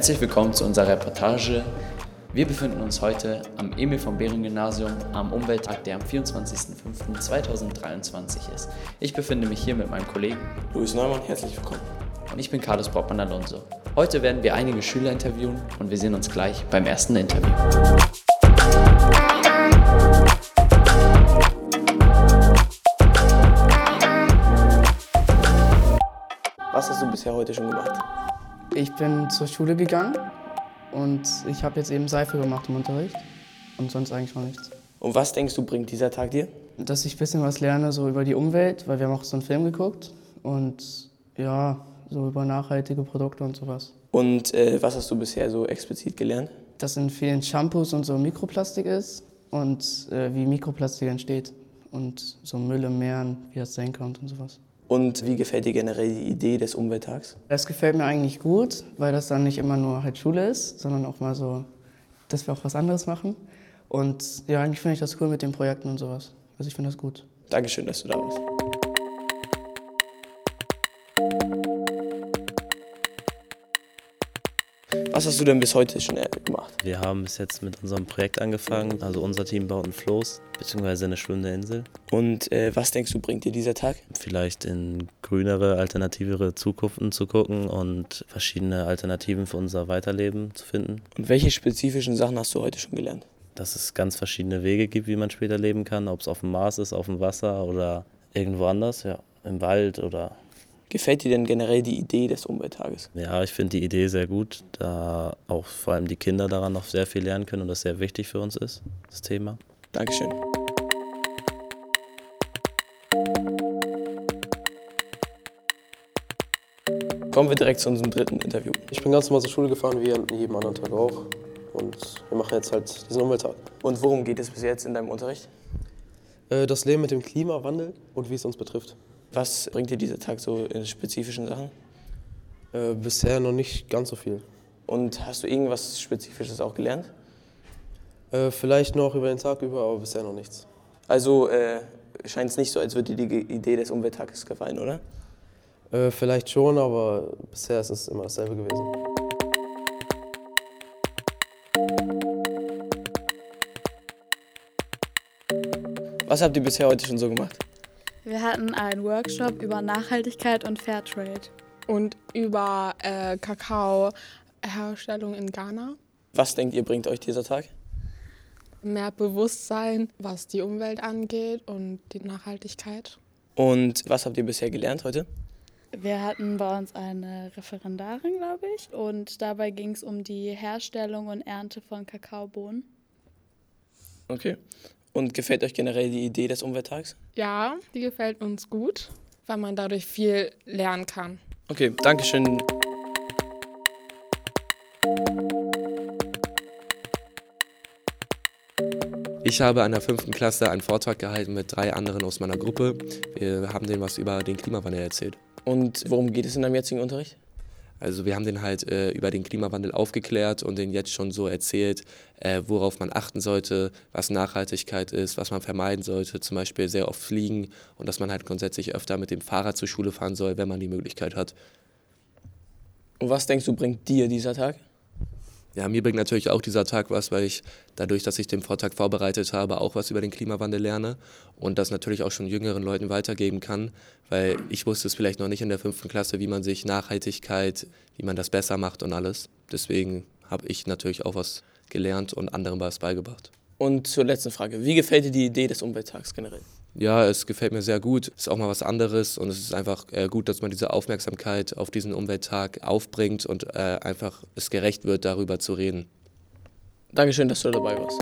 Herzlich willkommen zu unserer Reportage. Wir befinden uns heute am Emil von Behring Gymnasium am Umwelttag, der am 24.05.2023 ist. Ich befinde mich hier mit meinem Kollegen Luis Neumann, herzlich willkommen. und ich bin Carlos Bockmann Alonso. Heute werden wir einige Schüler interviewen und wir sehen uns gleich beim ersten Interview. Was hast du bisher heute schon gemacht? Ich bin zur Schule gegangen und ich habe jetzt eben Seife gemacht im Unterricht und sonst eigentlich noch nichts. Und was denkst du, bringt dieser Tag dir? Dass ich ein bisschen was lerne so über die Umwelt, weil wir haben auch so einen Film geguckt und ja, so über nachhaltige Produkte und sowas. Und äh, was hast du bisher so explizit gelernt? Dass in vielen Shampoos und so Mikroplastik ist und äh, wie Mikroplastik entsteht und so Müll im Meeren, wie das sein kann und sowas. Und wie gefällt dir generell die Idee des Umwelttags? Das gefällt mir eigentlich gut, weil das dann nicht immer nur halt Schule ist, sondern auch mal so, dass wir auch was anderes machen. Und ja, eigentlich finde ich das cool mit den Projekten und sowas. Also ich finde das gut. Dankeschön, dass du da warst. Was hast du denn bis heute schon gemacht? Wir haben bis jetzt mit unserem Projekt angefangen. Also unser Team baut ein Floß, beziehungsweise eine schwimmende Insel. Und äh, was denkst du, bringt dir dieser Tag? Vielleicht in grünere, alternativere Zukunften zu gucken und verschiedene Alternativen für unser Weiterleben zu finden. Und welche spezifischen Sachen hast du heute schon gelernt? Dass es ganz verschiedene Wege gibt, wie man später leben kann. Ob es auf dem Mars ist, auf dem Wasser oder irgendwo anders, ja, im Wald oder Gefällt dir denn generell die Idee des Umwelttages? Ja, ich finde die Idee sehr gut, da auch vor allem die Kinder daran noch sehr viel lernen können und das sehr wichtig für uns ist, das Thema. Dankeschön. Kommen wir direkt zu unserem dritten Interview. Ich bin ganz normal zur Schule gefahren, wie an jedem anderen Tag auch. Und wir machen jetzt halt diesen Umwelttag. Und worum geht es bis jetzt in deinem Unterricht? Äh, Das Leben mit dem Klimawandel und wie es uns betrifft. Was bringt dir dieser Tag so in spezifischen Sachen? Äh, Bisher noch nicht ganz so viel. Und hast du irgendwas Spezifisches auch gelernt? Äh, Vielleicht noch über den Tag über, aber bisher noch nichts. Also äh, scheint es nicht so, als würde dir die Idee des Umwelttages gefallen, oder? Äh, Vielleicht schon, aber bisher ist es immer dasselbe gewesen. Was habt ihr bisher heute schon so gemacht? Wir hatten einen Workshop über Nachhaltigkeit und Fairtrade. und über äh, Kakaoherstellung in Ghana. Was denkt ihr, bringt euch dieser Tag? Mehr Bewusstsein, was die Umwelt angeht und die Nachhaltigkeit. Und was habt ihr bisher gelernt heute? Wir hatten bei uns eine Referendarin, glaube ich, und dabei ging es um die Herstellung und Ernte von Kakaobohnen. Okay. Und gefällt euch generell die Idee des Umwelttags? Ja, die gefällt uns gut, weil man dadurch viel lernen kann. Okay, Dankeschön. Ich habe an der fünften Klasse einen Vortrag gehalten mit drei anderen aus meiner Gruppe. Wir haben denen was über den Klimawandel erzählt. Und worum geht es in deinem jetzigen Unterricht? Also wir haben den halt äh, über den Klimawandel aufgeklärt und denen jetzt schon so erzählt, äh, worauf man achten sollte, was Nachhaltigkeit ist, was man vermeiden sollte, zum Beispiel sehr oft fliegen und dass man halt grundsätzlich öfter mit dem Fahrrad zur Schule fahren soll, wenn man die Möglichkeit hat. Und was denkst du, bringt dir dieser Tag? Ja, mir bringt natürlich auch dieser Tag was, weil ich dadurch, dass ich den Vortrag vorbereitet habe, auch was über den Klimawandel lerne und das natürlich auch schon jüngeren Leuten weitergeben kann, weil ich wusste es vielleicht noch nicht in der fünften Klasse, wie man sich Nachhaltigkeit, wie man das besser macht und alles. Deswegen habe ich natürlich auch was gelernt und anderen was beigebracht. Und zur letzten Frage. Wie gefällt dir die Idee des Umwelttags generell? Ja, es gefällt mir sehr gut. Es ist auch mal was anderes und es ist einfach äh, gut, dass man diese Aufmerksamkeit auf diesen Umwelttag aufbringt und äh, einfach es gerecht wird, darüber zu reden. Dankeschön, dass du dabei warst.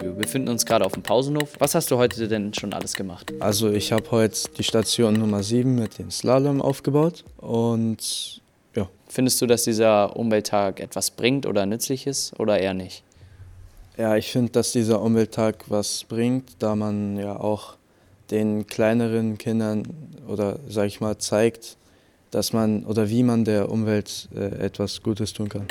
Wir befinden uns gerade auf dem Pausenhof. Was hast du heute denn schon alles gemacht? Also ich habe heute die Station Nummer 7 mit dem Slalom aufgebaut und Findest du, dass dieser Umwelttag etwas bringt oder nützlich ist oder eher nicht? ja, ich finde, dass dieser Umwelttag was bringt, da man ja auch den kleineren Kindern oder sag ich mal zeigt, dass man oder wie man der Umwelt äh, etwas Gutes tun kann.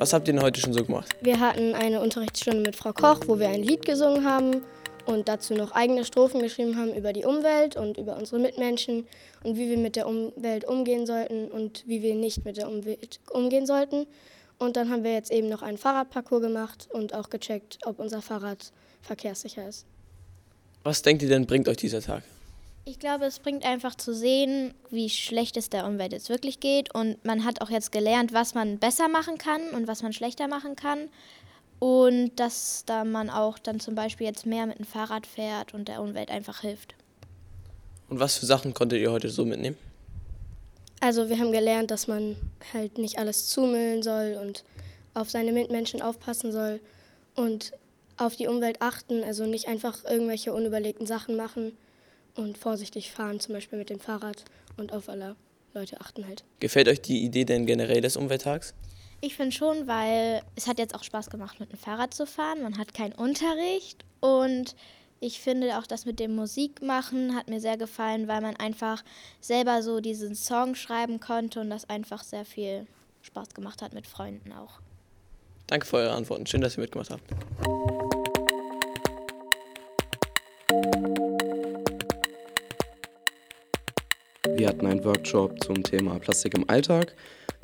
Was habt ihr denn heute schon so gemacht? Wir hatten eine Unterrichtsstunde mit Frau Koch, wo wir ein Lied gesungen haben und dazu noch eigene Strophen geschrieben haben über die Umwelt und über unsere Mitmenschen und wie wir mit der Umwelt umgehen sollten und wie wir nicht mit der Umwelt umgehen sollten. Und dann haben wir jetzt eben noch einen Fahrradparcours gemacht und auch gecheckt, ob unser Fahrrad verkehrssicher ist. Was denkt ihr denn, bringt euch dieser Tag? Ich glaube, es bringt einfach zu sehen, wie schlecht es der Umwelt jetzt wirklich geht. Und man hat auch jetzt gelernt, was man besser machen kann und was man schlechter machen kann. Und dass da man auch dann zum Beispiel jetzt mehr mit dem Fahrrad fährt und der Umwelt einfach hilft. Und was für Sachen konntet ihr heute so mitnehmen? Also wir haben gelernt, dass man halt nicht alles zumüllen soll und auf seine Mitmenschen aufpassen soll und auf die Umwelt achten, also nicht einfach irgendwelche unüberlegten Sachen machen und vorsichtig fahren, zum Beispiel mit dem Fahrrad und auf alle Leute achten halt. Gefällt euch die Idee denn generell des Umwelttags? Ich finde schon, weil es hat jetzt auch Spaß gemacht, mit dem Fahrrad zu fahren. Man hat keinen Unterricht und ich finde auch das mit dem Musikmachen hat mir sehr gefallen, weil man einfach selber so diesen Song schreiben konnte und das einfach sehr viel Spaß gemacht hat mit Freunden auch. Danke für eure Antworten. Schön, dass ihr mitgemacht habt. Wir hatten einen Workshop zum Thema Plastik im Alltag.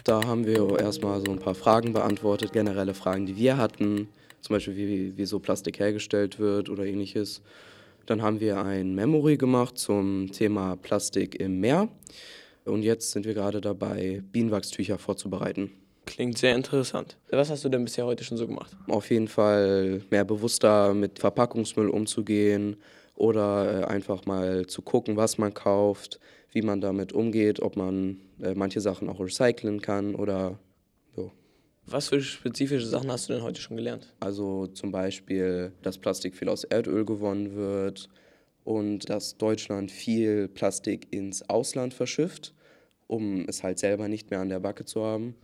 Da haben wir erstmal so ein paar Fragen beantwortet, generelle Fragen, die wir hatten, zum Beispiel wie, wie so Plastik hergestellt wird oder ähnliches. Dann haben wir ein Memory gemacht zum Thema Plastik im Meer. Und jetzt sind wir gerade dabei, Bienenwachstücher vorzubereiten. Klingt sehr interessant. Was hast du denn bisher heute schon so gemacht? Auf jeden Fall mehr bewusster mit Verpackungsmüll umzugehen oder äh, einfach mal zu gucken, was man kauft, wie man damit umgeht, ob man äh, manche Sachen auch recyceln kann oder so. Was für spezifische Sachen hast du denn heute schon gelernt? Also zum Beispiel, dass Plastik viel aus Erdöl gewonnen wird und dass Deutschland viel Plastik ins Ausland verschifft, um es halt selber nicht mehr an der Backe zu haben.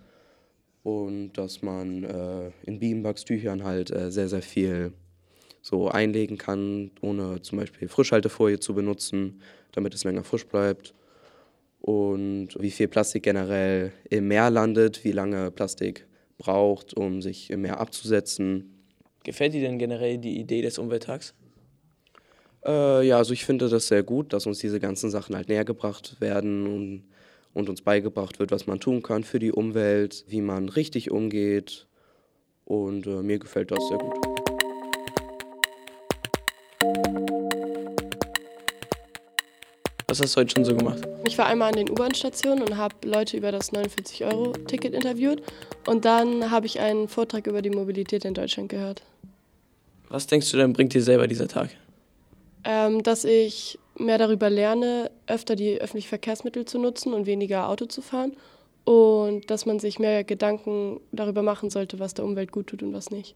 Und dass man äh, in Bienenwachstüchern halt äh, sehr, sehr viel so einlegen kann, ohne zum Beispiel Frischhaltefolie zu benutzen, damit es länger frisch bleibt. Und wie viel Plastik generell im Meer landet, wie lange Plastik braucht, um sich im Meer abzusetzen. Gefällt dir denn generell die Idee des Umwelttags? Äh, ja, also ich finde das sehr gut, dass uns diese ganzen Sachen halt näher gebracht werden und, und uns beigebracht wird, was man tun kann für die Umwelt, wie man richtig umgeht. Und äh, mir gefällt das sehr gut. Was hast du heute schon so gemacht? Ich war einmal an den U-Bahn-Stationen und habe Leute über das 49-Euro-Ticket interviewt. Und dann habe ich einen Vortrag über die Mobilität in Deutschland gehört. Was denkst du denn, bringt dir selber dieser Tag? Ähm, dass ich mehr darüber lerne, öfter die öffentlichen Verkehrsmittel zu nutzen und weniger Auto zu fahren. Und dass man sich mehr Gedanken darüber machen sollte, was der Umwelt gut tut und was nicht.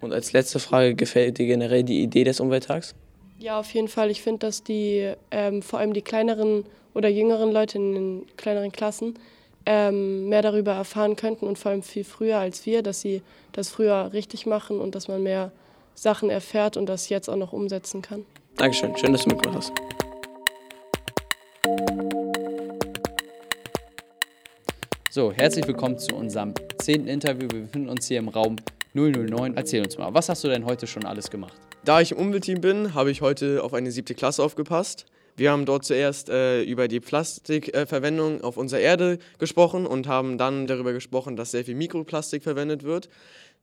Und als letzte Frage, gefällt dir generell die Idee des Umwelttags? Ja, auf jeden Fall. Ich finde, dass die ähm, vor allem die kleineren oder jüngeren Leute in den kleineren Klassen ähm, mehr darüber erfahren könnten und vor allem viel früher als wir, dass sie das früher richtig machen und dass man mehr Sachen erfährt und das jetzt auch noch umsetzen kann. Dankeschön, schön, dass du mitgemacht hast. So, herzlich willkommen zu unserem zehnten Interview. Wir befinden uns hier im Raum 009. Erzähl uns mal, was hast du denn heute schon alles gemacht? Da ich im Umweltteam bin, habe ich heute auf eine siebte Klasse aufgepasst. Wir haben dort zuerst äh, über die Plastikverwendung äh, auf unserer Erde gesprochen und haben dann darüber gesprochen, dass sehr viel Mikroplastik verwendet wird.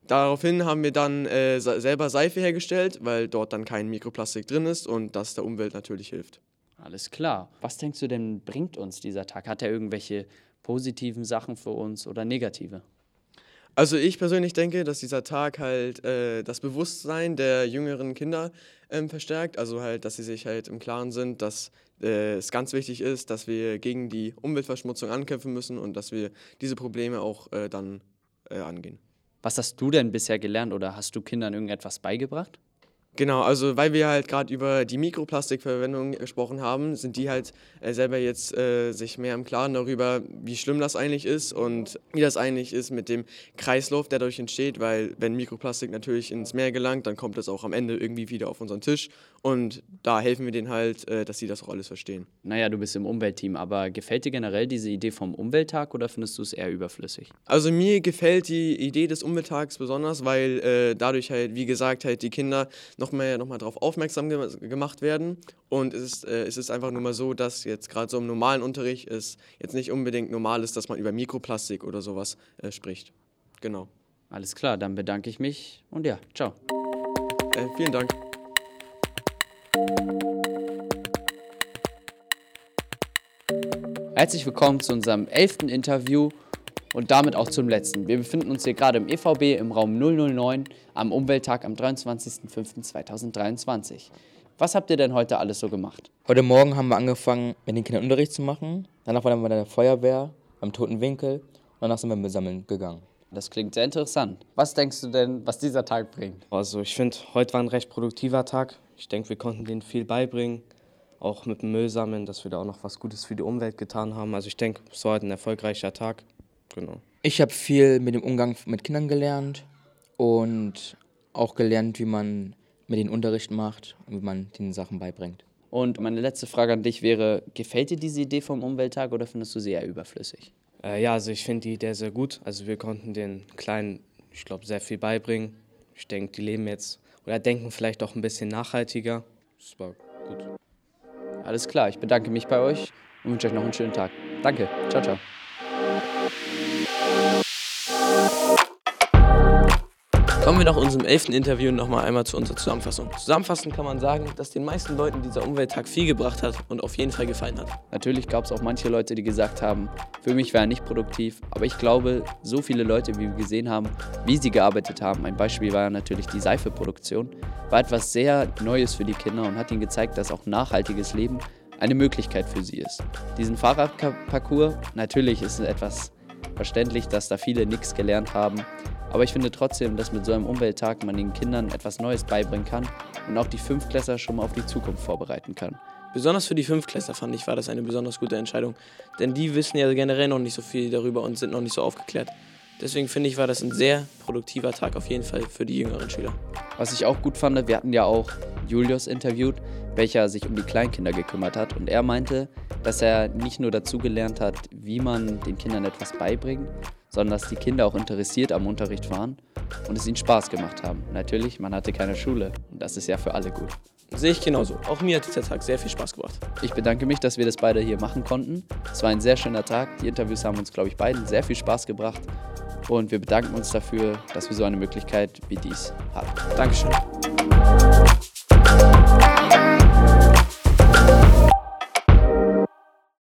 Daraufhin haben wir dann äh, selber Seife hergestellt, weil dort dann kein Mikroplastik drin ist und das der Umwelt natürlich hilft. Alles klar. Was denkst du denn, bringt uns dieser Tag? Hat er irgendwelche positiven Sachen für uns oder negative? Also ich persönlich denke, dass dieser Tag halt äh, das Bewusstsein der jüngeren Kinder ähm, verstärkt. Also halt, dass sie sich halt im Klaren sind, dass äh, es ganz wichtig ist, dass wir gegen die Umweltverschmutzung ankämpfen müssen und dass wir diese Probleme auch äh, dann äh, angehen. Was hast du denn bisher gelernt oder hast du Kindern irgendetwas beigebracht? Genau, also weil wir halt gerade über die Mikroplastikverwendung gesprochen haben, sind die halt äh, selber jetzt äh, sich mehr im Klaren darüber, wie schlimm das eigentlich ist und wie das eigentlich ist mit dem Kreislauf, der dadurch entsteht, weil wenn Mikroplastik natürlich ins Meer gelangt, dann kommt es auch am Ende irgendwie wieder auf unseren Tisch und da helfen wir denen halt, äh, dass sie das auch alles verstehen. Naja, du bist im Umweltteam, aber gefällt dir generell diese Idee vom Umwelttag oder findest du es eher überflüssig? Also mir gefällt die Idee des Umwelttags besonders, weil äh, dadurch halt, wie gesagt, halt die Kinder noch mehr noch mal darauf aufmerksam ge gemacht werden. Und es ist, äh, es ist einfach nur mal so, dass jetzt gerade so im normalen Unterricht es jetzt nicht unbedingt normal ist, dass man über Mikroplastik oder sowas äh, spricht. Genau. Alles klar, dann bedanke ich mich und ja, ciao. Äh, vielen Dank. Herzlich willkommen zu unserem elften Interview und damit auch zum letzten. Wir befinden uns hier gerade im EVB im Raum 009 am Umwelttag am 23.05.2023. Was habt ihr denn heute alles so gemacht? Heute Morgen haben wir angefangen, mit den Kindern Unterricht zu machen. Danach waren wir bei der Feuerwehr, beim Toten Winkel und danach sind wir mit Sammeln gegangen. Das klingt sehr interessant. Was denkst du denn, was dieser Tag bringt? Also ich finde, heute war ein recht produktiver Tag. Ich denke, wir konnten denen viel beibringen, auch mit dem Müll sammeln, dass wir da auch noch was Gutes für die Umwelt getan haben. Also ich denke, es war heute ein erfolgreicher Tag. Genau. Ich habe viel mit dem Umgang mit Kindern gelernt und auch gelernt, wie man mit den Unterricht macht und wie man den Sachen beibringt. Und meine letzte Frage an dich wäre, gefällt dir diese Idee vom Umwelttag oder findest du sie eher überflüssig? Äh, ja, also ich finde die Idee sehr gut. Also wir konnten den Kleinen, ich glaube, sehr viel beibringen. Ich denke, die leben jetzt oder denken vielleicht auch ein bisschen nachhaltiger. Das war gut. Alles klar, ich bedanke mich bei euch und wünsche euch noch einen schönen Tag. Danke, ciao, ciao. Kommen wir nach unserem elften Interview noch mal einmal zu unserer Zusammenfassung. Zusammenfassend kann man sagen, dass den meisten Leuten dieser Umwelttag viel gebracht hat und auf jeden Fall gefallen hat. Natürlich gab es auch manche Leute, die gesagt haben, für mich war er nicht produktiv, aber ich glaube, so viele Leute, wie wir gesehen haben, wie sie gearbeitet haben, ein Beispiel war natürlich die Seifeproduktion, war etwas sehr Neues für die Kinder und hat ihnen gezeigt, dass auch nachhaltiges Leben eine Möglichkeit für sie ist. Diesen Fahrradparcours, natürlich ist es etwas verständlich, dass da viele nichts gelernt haben, aber ich finde trotzdem, dass mit so einem Umwelttag man den Kindern etwas Neues beibringen kann und auch die Fünftklässler schon mal auf die Zukunft vorbereiten kann. Besonders für die Fünftklässler fand ich, war das eine besonders gute Entscheidung. Denn die wissen ja generell noch nicht so viel darüber und sind noch nicht so aufgeklärt. Deswegen finde ich, war das ein sehr produktiver Tag auf jeden Fall für die jüngeren Schüler. Was ich auch gut fand, wir hatten ja auch Julius interviewt, welcher sich um die Kleinkinder gekümmert hat. Und er meinte, dass er nicht nur dazu gelernt hat, wie man den Kindern etwas beibringt, sondern dass die Kinder auch interessiert am Unterricht waren und es ihnen Spaß gemacht haben. Natürlich, man hatte keine Schule und das ist ja für alle gut. Sehe ich genauso. Auch mir hat dieser Tag sehr viel Spaß gemacht. Ich bedanke mich, dass wir das beide hier machen konnten. Es war ein sehr schöner Tag. Die Interviews haben uns, glaube ich, beiden sehr viel Spaß gebracht. Und wir bedanken uns dafür, dass wir so eine Möglichkeit wie dies haben. Dankeschön.